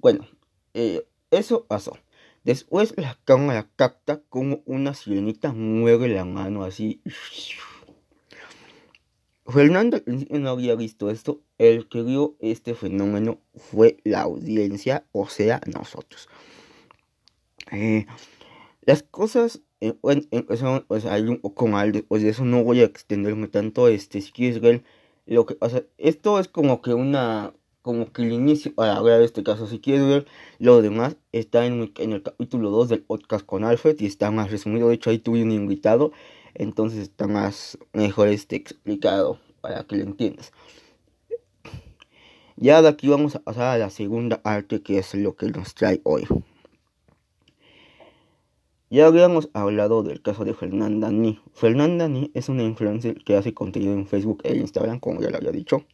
Bueno, eh, eso pasó. Después la cámara capta como una sirenita mueve la mano así. Fernando no había visto esto. El que vio este fenómeno fue la audiencia, o sea, nosotros. Eh, las cosas eh, empezaron pues, a ir un poco mal. Después de eso no voy a extenderme tanto. Este, si quieres ver lo que pasa. Esto es como que una. Como que el inicio para ver este caso. Si quieres ver lo demás, está en, en el capítulo 2 del podcast con Alfred. Y está más resumido. De hecho, ahí tuve un invitado entonces está más mejor este explicado para que lo entiendas. Ya de aquí vamos a pasar a la segunda arte que es lo que nos trae hoy. Ya habíamos hablado del caso de Fernanda Ni. Fernanda Ni es una influencer que hace contenido en Facebook e Instagram, como ya lo había dicho.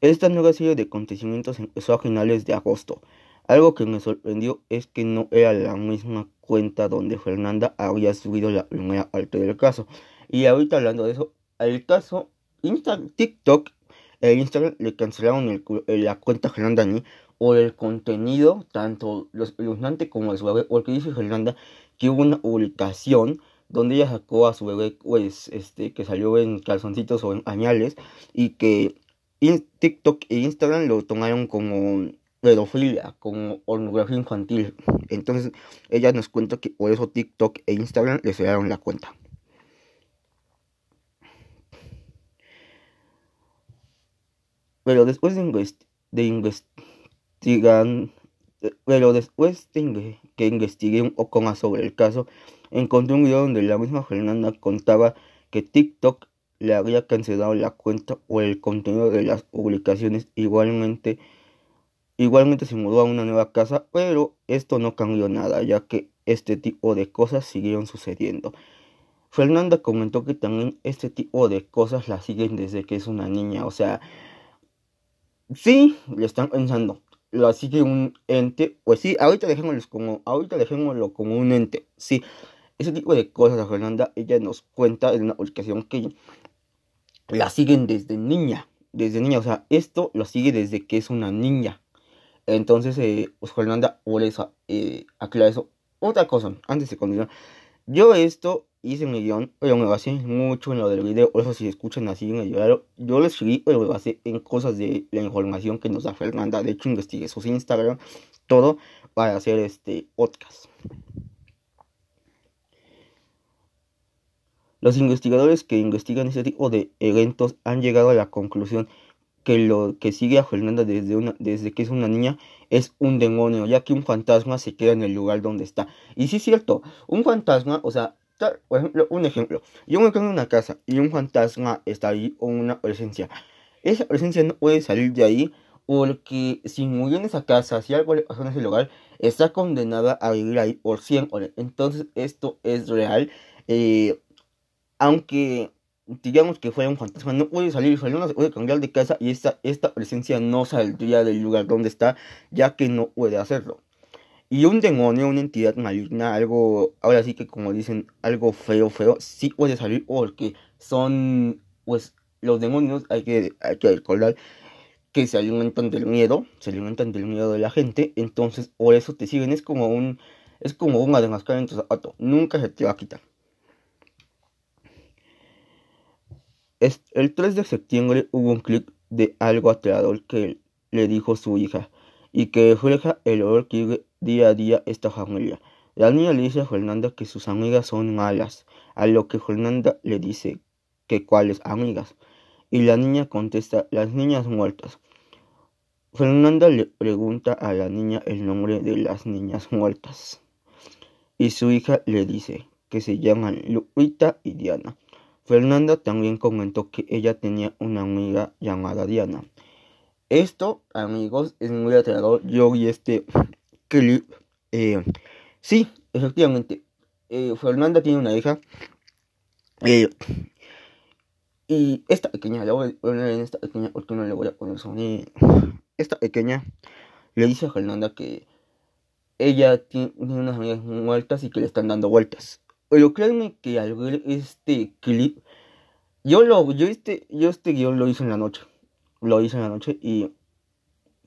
Esta nueva serie de acontecimientos empezó a finales de agosto. Algo que me sorprendió es que no era la misma cuenta donde Fernanda había subido la primera parte del caso. Y ahorita hablando de eso, el caso Insta TikTok el Instagram le cancelaron la cuenta Fernanda Ni o el contenido, tanto los espeluznante como de su bebé, porque dice Fernanda que hubo una publicación donde ella sacó a su bebé, pues, este, que salió en calzoncitos o en pañales, y que TikTok e Instagram lo tomaron como pedofilia, como pornografía infantil. Entonces, ella nos cuenta que por eso TikTok e Instagram le cerraron la cuenta. Pero después de, de investigar, pero después de que investigué un poco más sobre el caso, encontré un video donde la misma Fernanda contaba que TikTok le había cancelado la cuenta o el contenido de las publicaciones. Igualmente, igualmente se mudó a una nueva casa, pero esto no cambió nada, ya que este tipo de cosas siguieron sucediendo. Fernanda comentó que también este tipo de cosas la siguen desde que es una niña, o sea, sí, le están pensando, lo sigue un ente, pues sí, ahorita dejémoslo como, ahorita dejémoslo como un ente, sí, ese tipo de cosas, Fernanda, ella nos cuenta en una publicación que la siguen desde niña, desde niña, o sea, esto lo sigue desde que es una niña. Entonces, eh, pues Fernanda, por eso, eh, aclara eso. Otra cosa, antes de continuar, yo esto hice mi guion, pero me basé mucho en lo del video, por eso si escuchan así en el video, yo lo escribí, pero me basé en cosas de la información que nos da Fernanda. De hecho, investigué sus Instagram, todo, para hacer este podcast. Los investigadores que investigan este tipo de eventos han llegado a la conclusión que lo que sigue a Fernanda desde, desde que es una niña es un demonio, ya que un fantasma se queda en el lugar donde está. Y sí es cierto, un fantasma, o sea, por ejemplo, un ejemplo, yo me quedo en una casa y un fantasma está ahí o una presencia. Esa presencia no puede salir de ahí porque si murió en esa casa, si algo le pasó en ese lugar, está condenada a vivir ahí por siempre. Entonces esto es real. Eh, aunque digamos que fuera un fantasma, no puede salir, no se puede cambiar de casa y esta, esta presencia no saldría del lugar donde está, ya que no puede hacerlo. Y un demonio, una entidad maligna, algo, ahora sí que como dicen, algo feo, feo, sí puede salir porque son, pues, los demonios, hay que, hay que recordar que se alimentan del miedo, se alimentan del miedo de la gente, entonces por eso te siguen, es como un, es como una de en tu zapato, nunca se te va a quitar. El 3 de septiembre hubo un clip de algo aterrador que le dijo su hija y que refleja el horror que vive día a día esta familia. La niña le dice a Fernanda que sus amigas son malas, a lo que Fernanda le dice que cuáles amigas. Y la niña contesta, las niñas muertas. Fernanda le pregunta a la niña el nombre de las niñas muertas. Y su hija le dice que se llaman Lupita y Diana. Fernanda también comentó que ella tenía una amiga llamada Diana. Esto, amigos, es muy aterrador. Yo vi este clip. Eh, sí, efectivamente. Eh, Fernanda tiene una hija. Eh, y esta pequeña, la voy a poner en esta pequeña porque no le voy a poner sonido. Esta pequeña le dice a Fernanda que ella tiene unas amigas muertas y que le están dando vueltas. Pero créanme que al ver este clip, yo lo, yo este, yo este guion lo hice en la noche. Lo hice en la noche y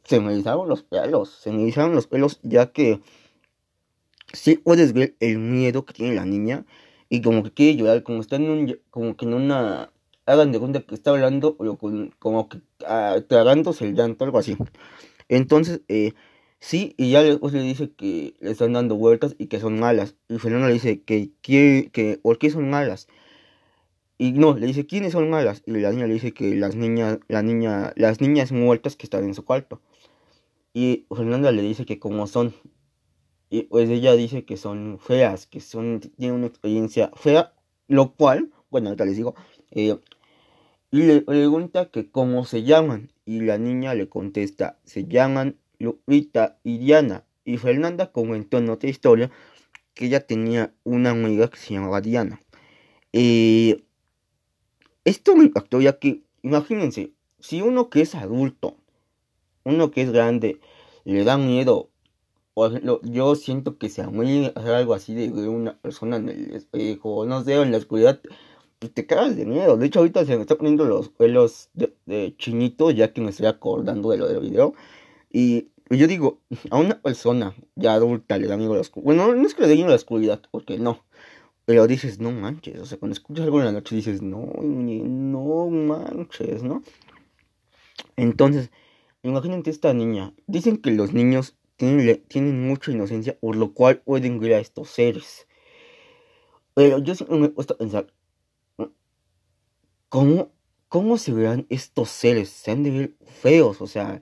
se me erizaron los pelos. Se me erizaron los pelos ya que sí puedes ver el miedo que tiene la niña y como que quiere llorar, como está en un, como que en una, hagan de cuenta que está hablando, pero como que ah, tragándose el llanto, algo así. Entonces, eh, Sí, y ya después le dice que le están dando vueltas y que son malas. Y Fernanda le dice que, que, ¿por qué son malas? Y no, le dice, ¿quiénes son malas? Y la niña le dice que las niñas, la niña, las niñas muertas que están en su cuarto. Y Fernanda le dice que como son. Y pues ella dice que son feas, que son, tienen una experiencia fea, lo cual, bueno, ahorita les digo, eh, y le pregunta que cómo se llaman. Y la niña le contesta, se llaman Lupita y Diana. Y Fernanda comentó en otra historia que ella tenía una amiga que se llamaba Diana. Eh, esto me impactó ya que, imagínense, si uno que es adulto, uno que es grande, le da miedo, por ejemplo, yo siento que se muy hacer algo así de, una persona en el espejo, no sé, en la oscuridad, pues te cagas de miedo. De hecho, ahorita se me están poniendo los pelos de, de chinitos, ya que me estoy acordando de lo del video. Y yo digo, a una persona ya adulta le da miedo la oscuridad. Bueno, no es que le dé miedo la oscuridad, porque no. Pero dices, no manches, o sea, cuando escuchas algo en la noche dices, no, no manches, ¿no? Entonces, imagínate esta niña. Dicen que los niños tienen, tienen mucha inocencia, por lo cual pueden ver a estos seres. Pero yo siempre me he puesto a pensar, ¿cómo, cómo se verán estos seres? Se han de ver feos, o sea,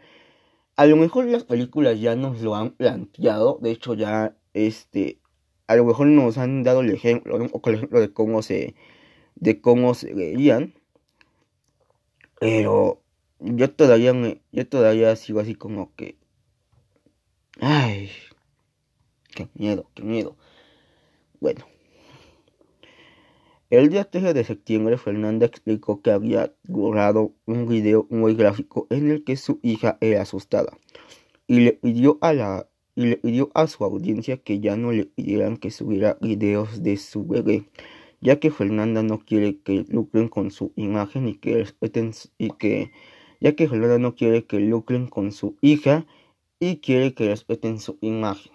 a lo mejor las películas ya nos lo han planteado, de hecho ya, este, a lo mejor nos han dado el ejemplo, de cómo se, de cómo se veían, pero yo todavía me, yo todavía sigo así como que, ay, qué miedo, qué miedo. Bueno. El día 13 de septiembre, Fernanda explicó que había grabado un video muy gráfico en el que su hija era asustada y le pidió a la y le pidió a su audiencia que ya no le pidieran que subiera videos de su bebé, ya que Fernanda no quiere que lucren con su imagen y que respeten y que ya que Fernanda no quiere que lucren con su hija y quiere que respeten su imagen.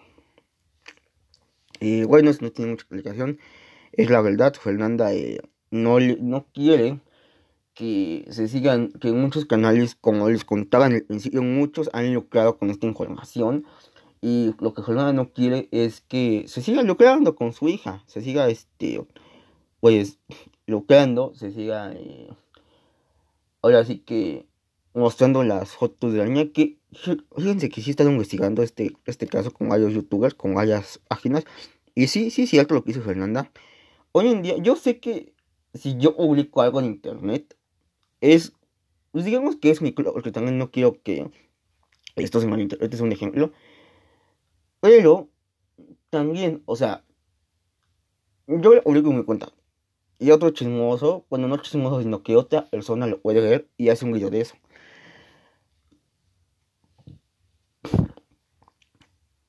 Y bueno, eso no tiene mucha explicación. Es la verdad, Fernanda eh, no, no quiere que se sigan, que muchos canales, como les contaba en el principio, muchos han lucrado con esta información. Y lo que Fernanda no quiere es que se siga lucrando con su hija, se siga, este, pues, lucrando, se siga, eh, ahora sí que mostrando las fotos de la niña que fíjense que sí están investigando este, este caso con varios youtubers, con varias páginas. Y sí, sí es cierto lo que hizo Fernanda. Hoy en día, yo sé que si yo publico algo en internet, es, pues digamos que es mi club, porque también no quiero que esto se malinterprete, es un ejemplo. Pero, también, o sea, yo lo publico en mi cuenta. Y otro chismoso, bueno, no chismoso, sino que otra persona lo puede ver y hace un video de eso.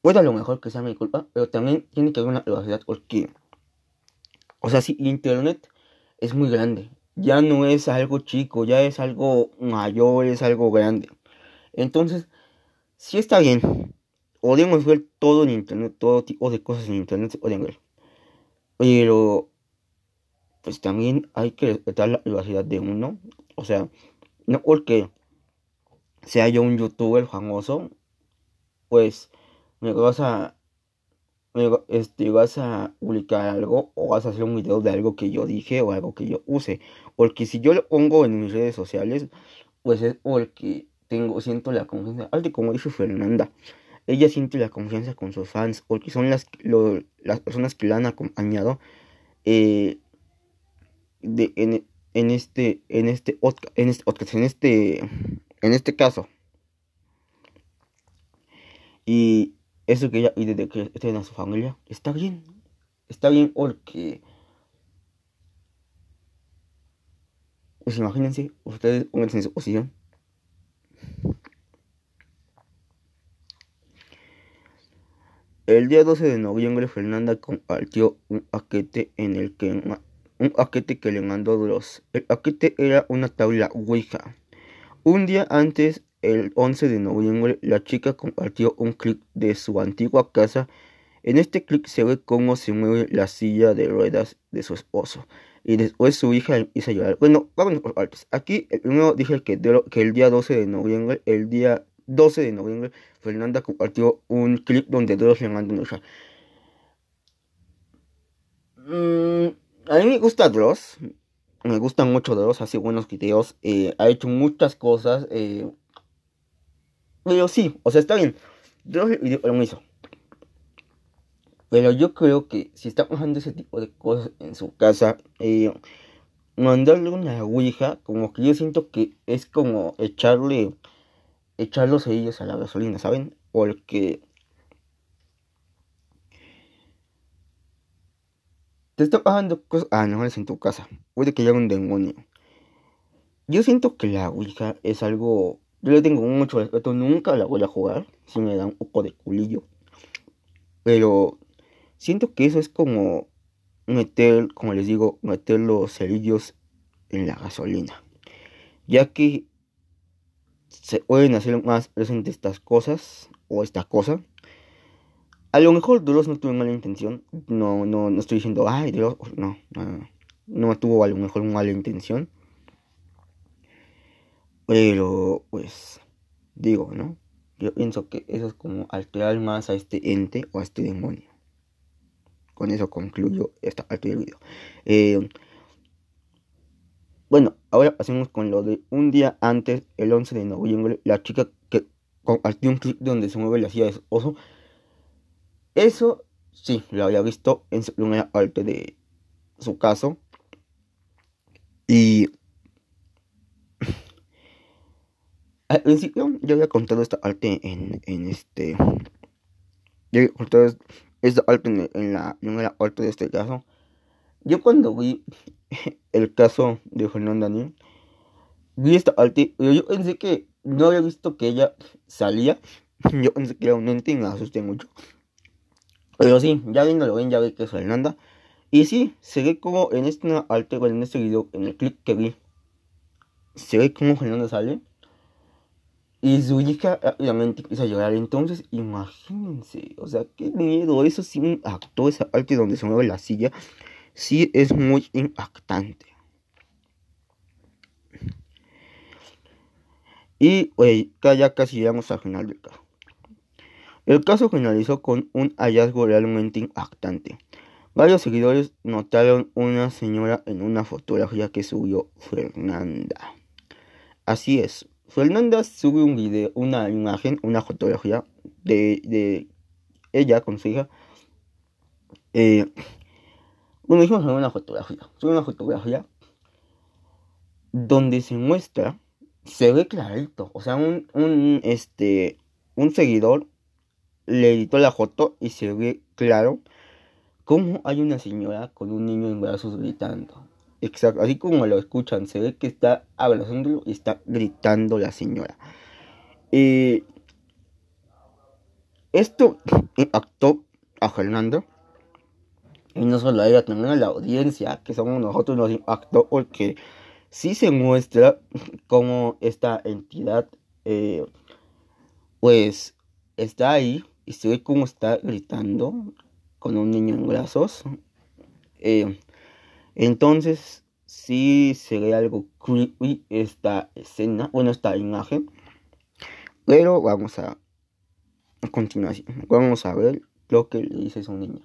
Puede a lo mejor que sea mi culpa, pero también tiene que haber una privacidad porque, o sea, si internet es muy grande, ya no es algo chico, ya es algo mayor, es algo grande. Entonces, si está bien, podemos ver todo en internet, todo tipo de cosas en internet se pueden ver. Pero, pues también hay que respetar la privacidad de uno. O sea, no porque sea yo un youtuber famoso, pues me vas a este, vas a publicar algo o vas a hacer un video de algo que yo dije o algo que yo use. Porque si yo lo pongo en mis redes sociales, pues es porque tengo, siento la confianza, algo como dice Fernanda, ella siente la confianza con sus fans, porque son las, las personas que la han acompañado eh, en, en, este, en este, en este, en este, en este caso. Y eso que ella y desde que estén a su familia, está bien. Está bien porque... Pues imagínense, ustedes pónganse en su posición. El día 12 de noviembre Fernanda compartió un paquete en el que un paquete que le mandó Dross. El paquete era una tabla Ouija. Un día antes el 11 de noviembre, la chica compartió un clip de su antigua casa. En este clip se ve cómo se mueve la silla de ruedas de su esposo. Y después su hija a llorar. Bueno, vamos por partes. Aquí el primero dije que, el día 12 de noviembre, el día 12 de noviembre, Fernanda compartió un clip donde manda una hija. Mm, a mí me gusta Dross. Me gustan mucho Dross, hace buenos videos. Eh, ha hecho muchas cosas. Eh, pero sí, o sea, está bien. Lo hizo. Pero yo creo que si está pasando ese tipo de cosas en su casa, eh, mandarle una ouija, como que yo siento que es como echarle, echar los cerillos a la gasolina, ¿saben? Porque te está pasando cosas ah, no es en tu casa. Puede que haya un demonio. yo siento que la Ouija es algo. Yo le tengo mucho respeto, nunca la voy a jugar, si me da un poco de culillo. Pero siento que eso es como meter, como les digo, meter los cerillos en la gasolina. Ya que se pueden hacer más presentes estas cosas o esta cosa. A lo mejor Duros no tuvo mala intención. No, no, no estoy diciendo, ay, Duros, no, no, no tuvo a lo mejor mala intención. Pero, pues, digo, ¿no? Yo pienso que eso es como alterar más a este ente o a este demonio. Con eso concluyo esta parte del video. Eh, bueno, ahora pasemos con lo de un día antes, el 11 de noviembre, la chica que compartió un clip donde se mueve la silla de oso. Eso sí, lo había visto en su primera parte de su caso. Y al principio yo había contado esta arte en, en este. Yo había contado esta arte en, la primera parte de este caso. Yo cuando vi el caso de Fernanda Daniel, vi esta arte, pero yo pensé que no había visto que ella salía. Yo pensé que era un ente y me asusté mucho. Pero sí, ya viéndolo bien, ya ve que es Fernanda. Y sí, se ve como en este arte, en este video, en el clip que vi, se ve como Fernanda sale. Y su hija rápidamente empieza a llorar. Entonces, imagínense, o sea, qué miedo. Eso sí me actó esa parte donde se mueve la silla. Sí es muy impactante. Y, wey, ya casi llegamos al final del caso. El caso finalizó con un hallazgo realmente impactante. Varios seguidores notaron una señora en una fotografía que subió Fernanda. Así es, Fernanda sube un video, una imagen, una fotografía de, ella con su hija. Eh, bueno, dijimos una fotografía. Sube una fotografía donde se muestra, se ve clarito. O sea, un, un, este, un seguidor le editó la foto y se ve claro cómo hay una señora con un niño en brazos gritando. Exacto, así como lo escuchan, se ve que está abrazándolo y está gritando la señora. Eh, esto impactó a Fernando. Y no solo a ella, también a la audiencia, que somos nosotros, nos impactó porque sí se muestra cómo esta entidad, eh, pues, está ahí y se ve cómo está gritando con un niño en brazos. Eh, entonces, sí se ve algo creepy esta escena, bueno, esta imagen. Pero vamos a, a continuación, vamos a ver lo que le dice su niña.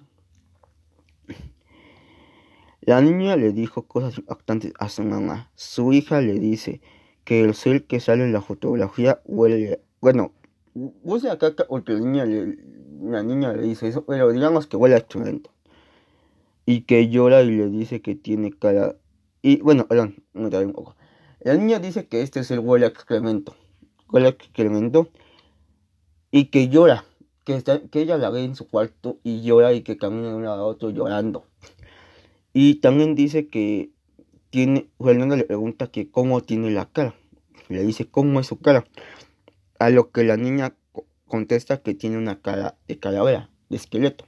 La niña le dijo cosas impactantes a su mamá. Su hija le dice que el ser que sale en la fotografía huele. Bueno, huele a caca porque la niña le, la niña le dice eso, pero digamos que huele a excremento y que llora y le dice que tiene cara. Y bueno, me trae un poco. La niña dice que este es el huele a excremento. Huele. Y que llora. Que, está, que ella la ve en su cuarto y llora y que camina de un lado a otro llorando. Y también dice que tiene. Fernando le pregunta que cómo tiene la cara. Le dice cómo es su cara. A lo que la niña contesta que tiene una cara de calavera, de esqueleto.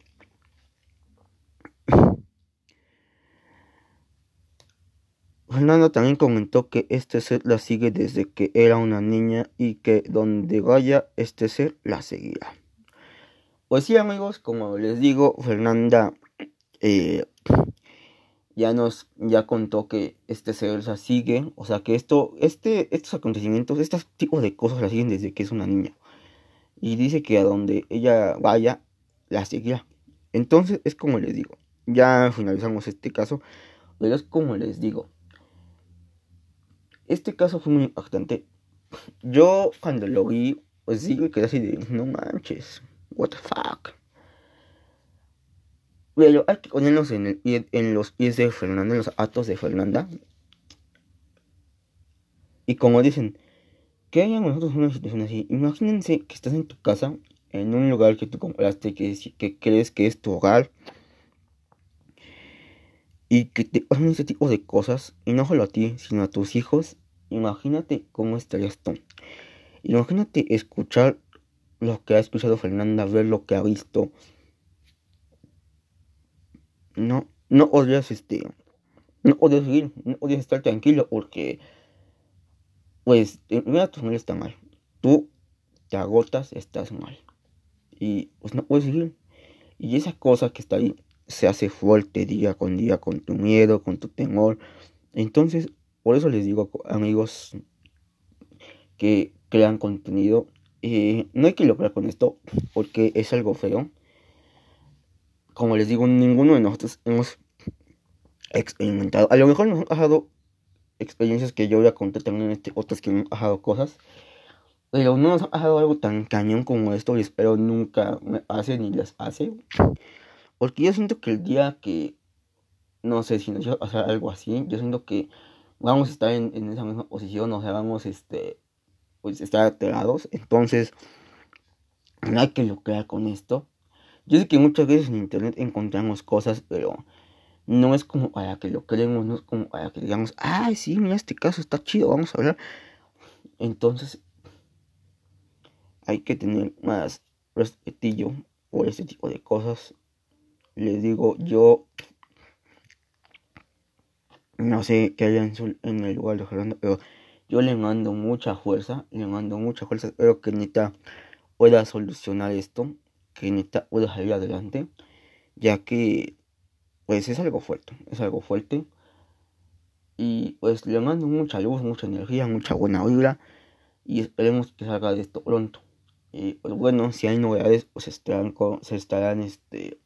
Fernanda también comentó que este ser la sigue desde que era una niña y que donde vaya este ser la seguirá. Pues sí amigos, como les digo, Fernanda eh, ya nos ya contó que este ser la sigue, o sea que esto, este, estos acontecimientos, estos tipos de cosas la siguen desde que es una niña. Y dice que a donde ella vaya, la seguirá. Entonces es como les digo, ya finalizamos este caso, pero es como les digo, este caso fue muy impactante. Yo cuando lo vi, pues sí me quedé así de, no manches, what the fuck. Pero hay que ponernos en, el, en los pies de Fernanda, en los atos de Fernanda. Y como dicen, que haya nosotros una situación así. Imagínense que estás en tu casa, en un lugar que tú compraste, que, que crees que es tu hogar. Y que te pasan ese tipo de cosas, y no solo a ti, sino a tus hijos imagínate cómo estarías tú. Imagínate escuchar lo que ha escuchado Fernanda, ver lo que ha visto. No, no odias este, no odias seguir, no odias estar tranquilo porque, pues, mira, tu familia está mal. Tú te agotas, estás mal. Y pues no puedes seguir. Y esa cosa que está ahí se hace fuerte día con día con tu miedo, con tu temor. Entonces, por eso les digo, amigos, que crean contenido. Eh, no hay que lograr con esto porque es algo feo. Como les digo, ninguno de nosotros hemos experimentado. A lo mejor nos han pasado experiencias que yo voy a contar también este, otras que han pasado cosas. Pero no nos ha algo tan cañón como esto y espero nunca me hace ni les hace. Porque yo siento que el día que, no sé si nos va a pasar algo así, yo siento que vamos a estar en, esa misma posición, o sea, vamos este, pues, estar alterados. Entonces, no hay que lucrar con esto. Yo sé que muchas veces en internet encontramos cosas, pero no es como para que lo creemos, no es como para que digamos, ay, sí, mira, este caso está chido, vamos a hablar. Entonces, hay que tener más respetillo por este tipo de cosas les digo, yo no sé qué hay en, el lugar de Fernando, pero yo le mando mucha fuerza, le mando mucha fuerza, espero que Nita pueda solucionar esto, que Nita pueda salir adelante, ya que pues es algo fuerte, es algo fuerte. Y pues le mando mucha luz, mucha energía, mucha buena vibra. Y esperemos que salga de esto pronto. Y pues bueno, si hay novedades, pues estarán, se estarán este,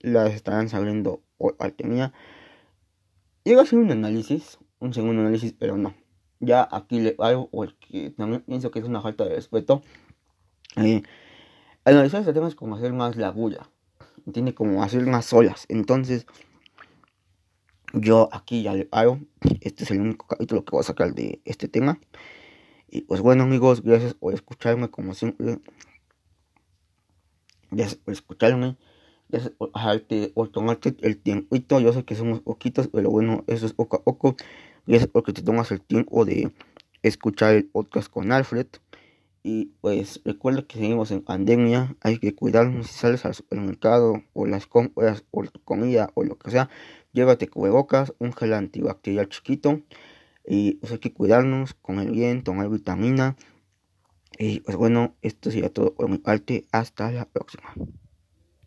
las estarán saliendo al tenía. Llega a hacer un análisis, un segundo análisis, pero no. Ya aquí le algo porque también pienso que es una falta de respeto. Eh, analizar este tema es como hacer más la bulla, tiene como hacer más olas. Entonces, yo aquí ya le hago. Este es el único capítulo que voy a sacar de este tema. Y pues bueno amigos, gracias por escucharme como siempre. Gracias por escucharme por tomarte el tiempo. Yo sé que somos poquitos, pero bueno, eso es poco a poco. Gracias porque te tomas el tiempo de escuchar el podcast con Alfred. Y pues recuerda que seguimos en pandemia, hay que cuidarnos si sales al supermercado o las compras o tu comida o lo que sea, llévate cubrebocas, un gel antibacterial chiquito y pues hay que cuidarnos, comer bien, tomar vitamina. Y pues bueno, esto sería todo por mi parte, hasta la próxima.